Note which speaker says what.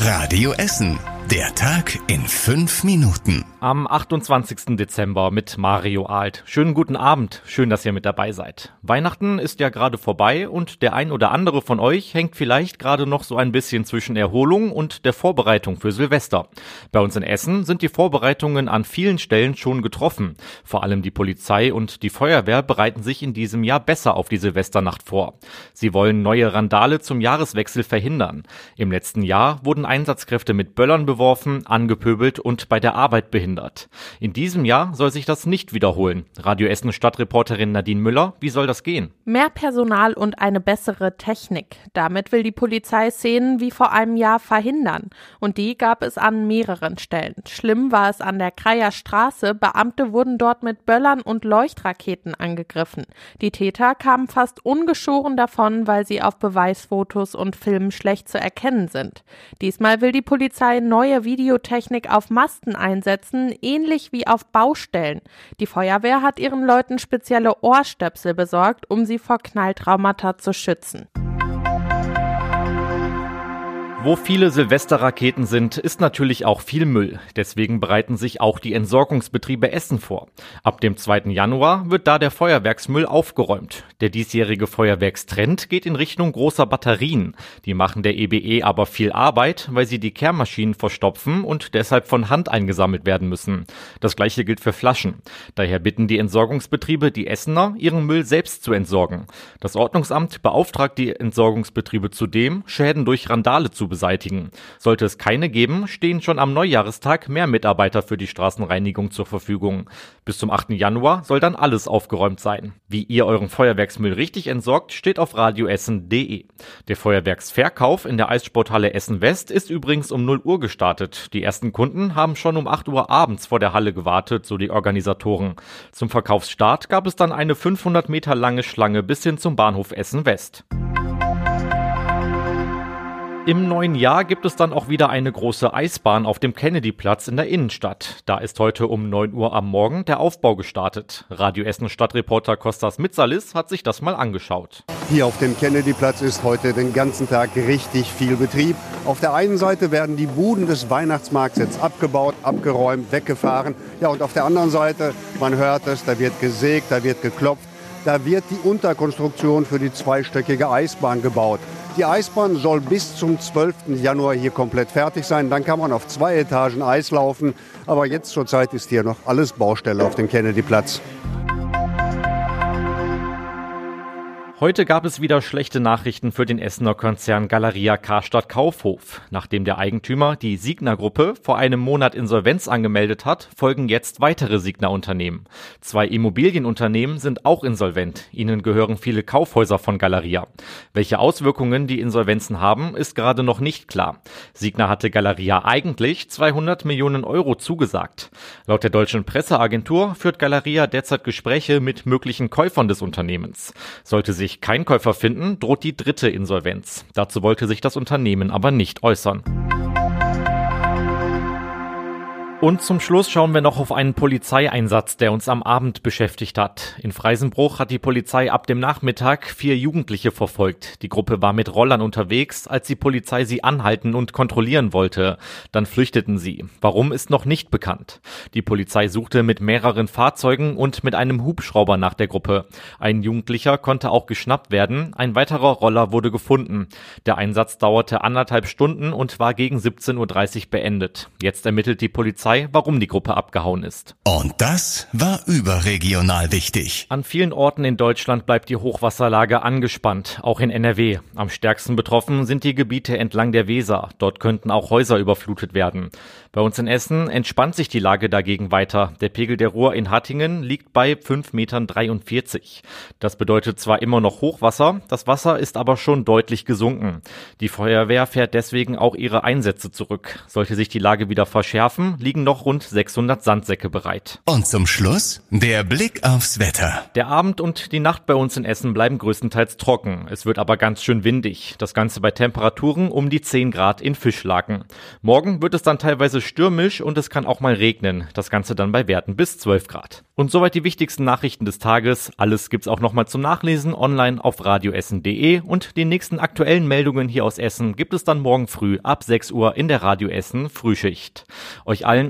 Speaker 1: Radio Essen. Der Tag in fünf Minuten.
Speaker 2: Am 28. Dezember mit Mario Alt. Schönen guten Abend. Schön, dass ihr mit dabei seid. Weihnachten ist ja gerade vorbei und der ein oder andere von euch hängt vielleicht gerade noch so ein bisschen zwischen Erholung und der Vorbereitung für Silvester. Bei uns in Essen sind die Vorbereitungen an vielen Stellen schon getroffen. Vor allem die Polizei und die Feuerwehr bereiten sich in diesem Jahr besser auf die Silvesternacht vor. Sie wollen neue Randale zum Jahreswechsel verhindern. Im letzten Jahr wurden Einsatzkräfte mit Böllern beworfen angepöbelt und bei der Arbeit behindert. In diesem Jahr soll sich das nicht wiederholen. Radio Essen Stadtreporterin Nadine Müller, wie soll das gehen?
Speaker 3: Mehr Personal und eine bessere Technik. Damit will die Polizei Szenen wie vor einem Jahr verhindern. Und die gab es an mehreren Stellen. Schlimm war es an der Kreier Straße. Beamte wurden dort mit Böllern und Leuchtraketen angegriffen. Die Täter kamen fast ungeschoren davon, weil sie auf Beweisfotos und Filmen schlecht zu erkennen sind. Diesmal will die Polizei neue neue Videotechnik auf Masten einsetzen, ähnlich wie auf Baustellen. Die Feuerwehr hat ihren Leuten spezielle Ohrstöpsel besorgt, um sie vor Knalltraumata zu schützen.
Speaker 2: Wo viele Silvesterraketen sind, ist natürlich auch viel Müll. Deswegen bereiten sich auch die Entsorgungsbetriebe Essen vor. Ab dem 2. Januar wird da der Feuerwerksmüll aufgeräumt. Der diesjährige Feuerwerkstrend geht in Richtung großer Batterien. Die machen der EBE e aber viel Arbeit, weil sie die Kehrmaschinen verstopfen und deshalb von Hand eingesammelt werden müssen. Das gleiche gilt für Flaschen. Daher bitten die Entsorgungsbetriebe die Essener, ihren Müll selbst zu entsorgen. Das Ordnungsamt beauftragt die Entsorgungsbetriebe zudem, Schäden durch Randale zu beseitigen. Sollte es keine geben, stehen schon am Neujahrestag mehr Mitarbeiter für die Straßenreinigung zur Verfügung. Bis zum 8. Januar soll dann alles aufgeräumt sein. Wie ihr euren Feuerwerksmüll richtig entsorgt, steht auf radioessen.de. Der Feuerwerksverkauf in der Eissporthalle Essen West ist übrigens um 0 Uhr gestartet. Die ersten Kunden haben schon um 8 Uhr abends vor der Halle gewartet, so die Organisatoren. Zum Verkaufsstart gab es dann eine 500 Meter lange Schlange bis hin zum Bahnhof Essen West. Im neuen Jahr gibt es dann auch wieder eine große Eisbahn auf dem Kennedyplatz in der Innenstadt. Da ist heute um 9 Uhr am Morgen der Aufbau gestartet. Radio Essen Stadtreporter Kostas Mitzalis hat sich das mal angeschaut.
Speaker 4: Hier auf dem Kennedyplatz ist heute den ganzen Tag richtig viel Betrieb. Auf der einen Seite werden die Buden des Weihnachtsmarkts jetzt abgebaut, abgeräumt, weggefahren. Ja, und auf der anderen Seite, man hört es, da wird gesägt, da wird geklopft. Da wird die Unterkonstruktion für die zweistöckige Eisbahn gebaut. Die Eisbahn soll bis zum 12. Januar hier komplett fertig sein. Dann kann man auf zwei Etagen Eis laufen. Aber jetzt zurzeit ist hier noch alles Baustelle auf dem Kennedyplatz.
Speaker 2: Heute gab es wieder schlechte Nachrichten für den Essener Konzern Galeria Karstadt Kaufhof. Nachdem der Eigentümer, die Signa Gruppe, vor einem Monat Insolvenz angemeldet hat, folgen jetzt weitere Signa Unternehmen. Zwei Immobilienunternehmen sind auch insolvent. Ihnen gehören viele Kaufhäuser von Galeria. Welche Auswirkungen die Insolvenzen haben, ist gerade noch nicht klar. Signa hatte Galeria eigentlich 200 Millionen Euro zugesagt. Laut der deutschen Presseagentur führt Galeria derzeit Gespräche mit möglichen Käufern des Unternehmens. Sollte sich sich kein Käufer finden, droht die dritte Insolvenz. Dazu wollte sich das Unternehmen aber nicht äußern. Und zum Schluss schauen wir noch auf einen Polizeieinsatz, der uns am Abend beschäftigt hat. In Freisenbruch hat die Polizei ab dem Nachmittag vier Jugendliche verfolgt. Die Gruppe war mit Rollern unterwegs, als die Polizei sie anhalten und kontrollieren wollte. Dann flüchteten sie. Warum ist noch nicht bekannt. Die Polizei suchte mit mehreren Fahrzeugen und mit einem Hubschrauber nach der Gruppe. Ein Jugendlicher konnte auch geschnappt werden. Ein weiterer Roller wurde gefunden. Der Einsatz dauerte anderthalb Stunden und war gegen 17.30 Uhr beendet. Jetzt ermittelt die Polizei Polizei, warum die Gruppe abgehauen ist.
Speaker 1: Und das war überregional wichtig.
Speaker 2: An vielen Orten in Deutschland bleibt die Hochwasserlage angespannt, auch in NRW. Am stärksten betroffen sind die Gebiete entlang der Weser. Dort könnten auch Häuser überflutet werden. Bei uns in Essen entspannt sich die Lage dagegen weiter. Der Pegel der Ruhr in Hattingen liegt bei 5,43 Metern. Das bedeutet zwar immer noch Hochwasser, das Wasser ist aber schon deutlich gesunken. Die Feuerwehr fährt deswegen auch ihre Einsätze zurück. Sollte sich die Lage wieder verschärfen, liegen liegen noch rund 600 Sandsäcke bereit.
Speaker 1: Und zum Schluss der Blick aufs Wetter.
Speaker 2: Der Abend und die Nacht bei uns in Essen bleiben größtenteils trocken. Es wird aber ganz schön windig. Das Ganze bei Temperaturen um die 10 Grad in Fischlaken. Morgen wird es dann teilweise stürmisch und es kann auch mal regnen. Das Ganze dann bei Werten bis 12 Grad. Und soweit die wichtigsten Nachrichten des Tages. Alles gibt's auch nochmal zum Nachlesen online auf radioessen.de und die nächsten aktuellen Meldungen hier aus Essen gibt es dann morgen früh ab 6 Uhr in der Radio Essen Frühschicht. Euch allen